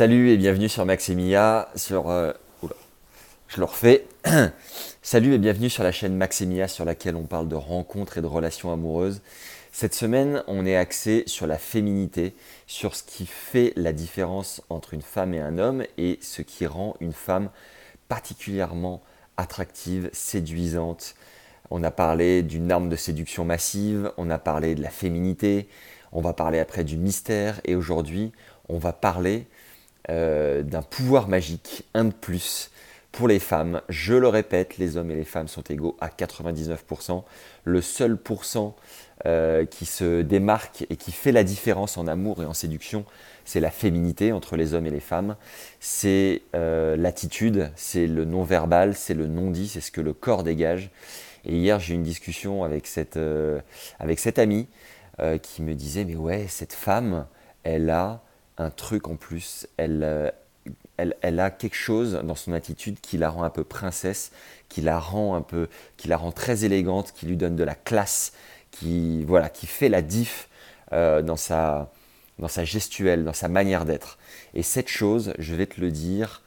Salut et bienvenue sur Maximia, sur... Euh, je le refais. Salut et bienvenue sur la chaîne Maximia sur laquelle on parle de rencontres et de relations amoureuses. Cette semaine, on est axé sur la féminité, sur ce qui fait la différence entre une femme et un homme et ce qui rend une femme particulièrement attractive, séduisante. On a parlé d'une arme de séduction massive, on a parlé de la féminité, on va parler après du mystère et aujourd'hui, on va parler euh, d'un pouvoir magique, un de plus pour les femmes. Je le répète, les hommes et les femmes sont égaux à 99%. Le seul pourcent euh, qui se démarque et qui fait la différence en amour et en séduction, c'est la féminité entre les hommes et les femmes. C'est euh, l'attitude, c'est le non-verbal, c'est le non-dit, c'est ce que le corps dégage. Et hier, j'ai eu une discussion avec cette, avec cette amie qui me disait, mais ouais, cette femme, elle a un truc en plus. Euh, elle, elle, a quelque chose dans son attitude qui la rend un peu princesse, qui la rend un peu, qui la rend très élégante, qui lui donne de la classe, qui voilà, qui fait la diff euh, dans sa dans sa gestuelle, dans sa manière d'être. Et cette chose, je vais te le dire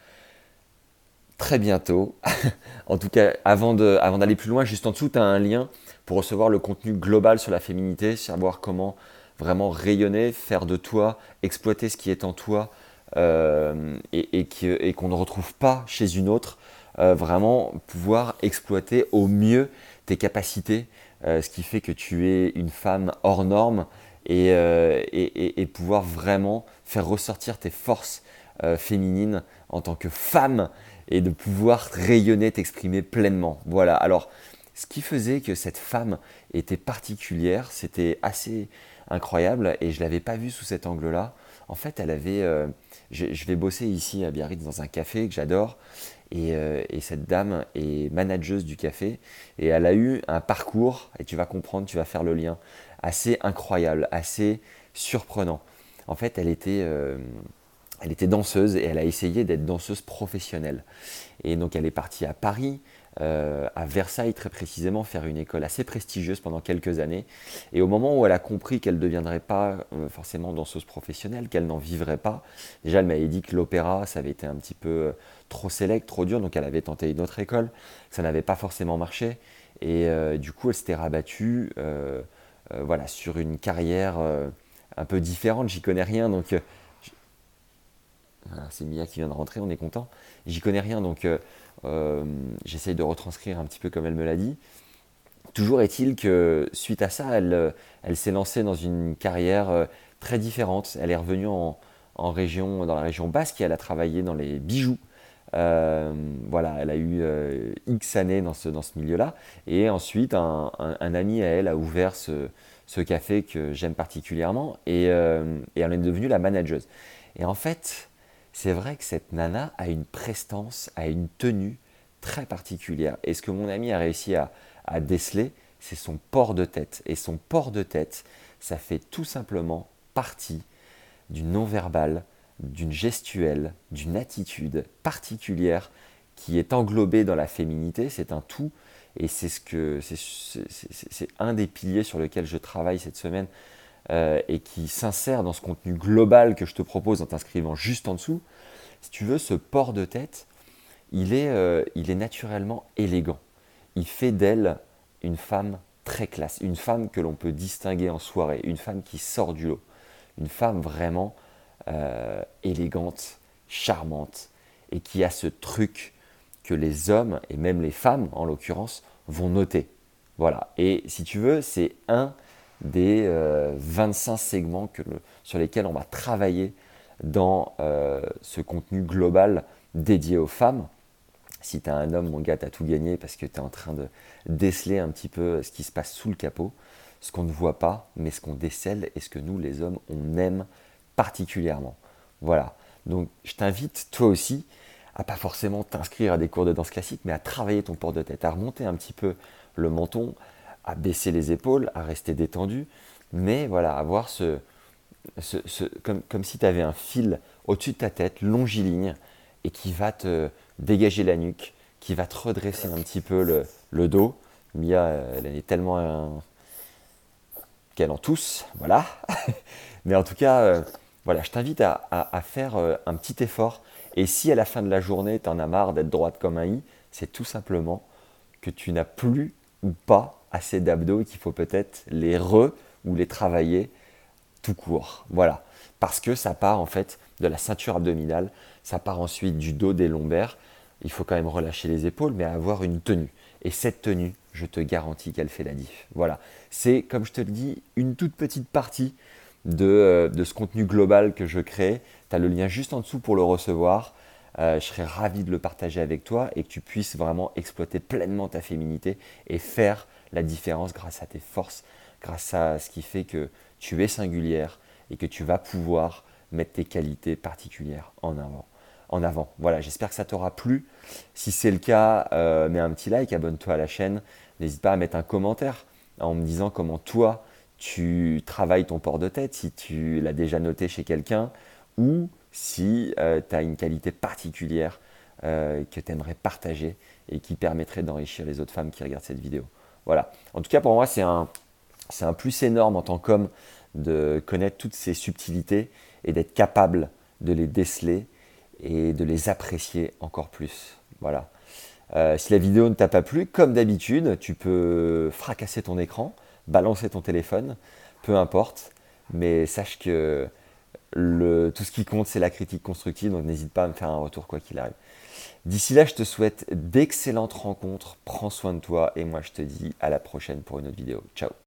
très bientôt. en tout cas, avant d'aller avant plus loin, juste en dessous, tu as un lien pour recevoir le contenu global sur la féminité, savoir comment vraiment rayonner, faire de toi, exploiter ce qui est en toi euh, et, qu'on ne retrouve pas chez une autre, euh, vraiment pouvoir exploiter au mieux tes capacités, euh, ce qui fait que tu es une femme hors norme et, et pouvoir vraiment faire ressortir tes forces féminines en tant que femme et de pouvoir rayonner, t'exprimer pleinement. Voilà, alors ce qui faisait que cette femme était particulière, c'était assez incroyable et je l'avais pas vue sous cet angle-là. En fait, elle avait. Euh, je, vais bosser ici à Biarritz dans un café que j'adore euh, et, cette dame est manageuse du café et elle a eu un parcours, et tu vas comprendre, tu vas faire le lien, assez incroyable, assez surprenant. En fait, elle était. Euh, elle était danseuse et elle a essayé d'être danseuse professionnelle. Et donc elle est partie à Paris, euh, à Versailles très précisément, faire une école assez prestigieuse pendant quelques années. Et au moment où elle a compris qu'elle ne deviendrait pas euh, forcément danseuse professionnelle, qu'elle n'en vivrait pas, déjà elle m'avait dit que l'opéra, ça avait été un petit peu euh, trop sélect, trop dur, donc elle avait tenté une autre école, ça n'avait pas forcément marché. Et du coup, elle s'était rabattue voilà, sur une carrière un peu différente, j'y connais rien, donc... c'est Mia qui vient de rentrer, on est content. J'y connais rien, donc j'essaye de retranscrire un petit peu comme elle me l'a dit. Toujours est-il que suite à ça, elle, euh, s'est lancée dans une carrière euh, très différente. Elle est revenue en, région, dans la région basque et elle a travaillé dans les bijoux. voilà, elle a eu X années dans ce, milieu-là. Et ensuite, un, ami à elle a ouvert ce, café que j'aime particulièrement et, et, elle est devenue la manageuse. Et en fait, c'est vrai que cette nana a une prestance, a une tenue très particulière. Et ce que mon ami a réussi à, déceler, c'est son port de tête. Et son port de tête, ça fait tout simplement partie du non-verbal, d'une gestuelle, d'une attitude particulière qui est englobée dans la féminité. C'est un tout. Et c'est ce que c'est un des piliers sur lequel je travaille cette semaine euh, et qui s'insère dans ce contenu global que je te propose en t'inscrivant juste en dessous, si tu veux, ce port de tête, il est, euh, il est naturellement élégant. Il fait d'elle une femme très classe, une femme que l'on peut distinguer en soirée, une femme qui sort du lot, une femme vraiment euh, élégante, charmante, et qui a ce truc que les hommes, et même les femmes en l'occurrence, vont noter. Voilà. Et si tu veux, c'est un des 25 euh, segments sur lesquels on va travailler dans euh, ce contenu global dédié aux femmes. Si tu un homme, mon gars, tu as tout gagné parce que tu es en train de déceler un petit peu ce qui se passe sous le capot, ce qu'on ne voit pas, mais ce qu'on décèle et ce que nous, les hommes, on aime particulièrement. Voilà. Donc, je t'invite, toi aussi, à pas forcément t'inscrire à des cours de danse classique, mais à travailler ton port de tête, à remonter un petit peu le menton, à baisser les épaules, à rester détendu, mais voilà, avoir ce, ce, comme, comme, si tu avais un fil au-dessus de ta tête, longiligne, et qui va te dégager la nuque, qui va te redresser un petit peu le, le dos. Mia, elle est tellement qu'elle en tousse, voilà. mais en tout cas, euh, Voilà, je t'invite à, faire euh, un petit effort. Et si à la fin de la journée, tu en as marre d'être droite comme un i, c'est tout simplement que tu n'as plus ou pas assez d'abdos et qu'il faut peut-être les re ou les travailler tout court. Voilà. Parce que ça part en fait de la ceinture abdominale, ça part ensuite du dos des lombaires. Il faut quand même relâcher les épaules, mais avoir une tenue. Et cette tenue, je te garantis qu'elle fait la diff. Voilà. C'est, comme je te le dis, une toute petite partie de, euh, de ce contenu global que je crée. Tu as le lien juste en dessous pour le recevoir. Euh, je serais ravi de le partager avec toi et que tu puisses vraiment exploiter pleinement ta féminité et faire la différence grâce à tes forces, grâce à ce qui fait que tu es singulière et que tu vas pouvoir mettre tes qualités particulières en avant. En avant. Voilà, j'espère que ça t'aura plu. Si c'est le cas, euh, mets un petit like, abonne-toi à la chaîne. N'hésite pas à mettre un commentaire en me disant comment toi tu travailles ton port de tête, si tu l'as déjà noté chez quelqu'un ou si euh, tu as une qualité particulière euh, que tu aimerais partager et qui permettrait d'enrichir les autres femmes qui regardent cette vidéo. Voilà. En tout cas, pour moi, c'est un, c'est un plus énorme en tant qu'homme de connaître toutes ces subtilités et d'être capable de les déceler et de les apprécier encore plus. Voilà. Euh, si la vidéo ne t'a pas plu, comme d'habitude, tu peux fracasser ton écran, balancer ton téléphone, peu importe, mais sache que tout ce qui compte, c'est la critique constructive, donc n'hésite pas à me faire un retour quoi qu'il arrive. D'ici là, je te souhaite d'excellentes rencontres, prends soin de toi et moi je te dis à la prochaine pour une autre vidéo. Ciao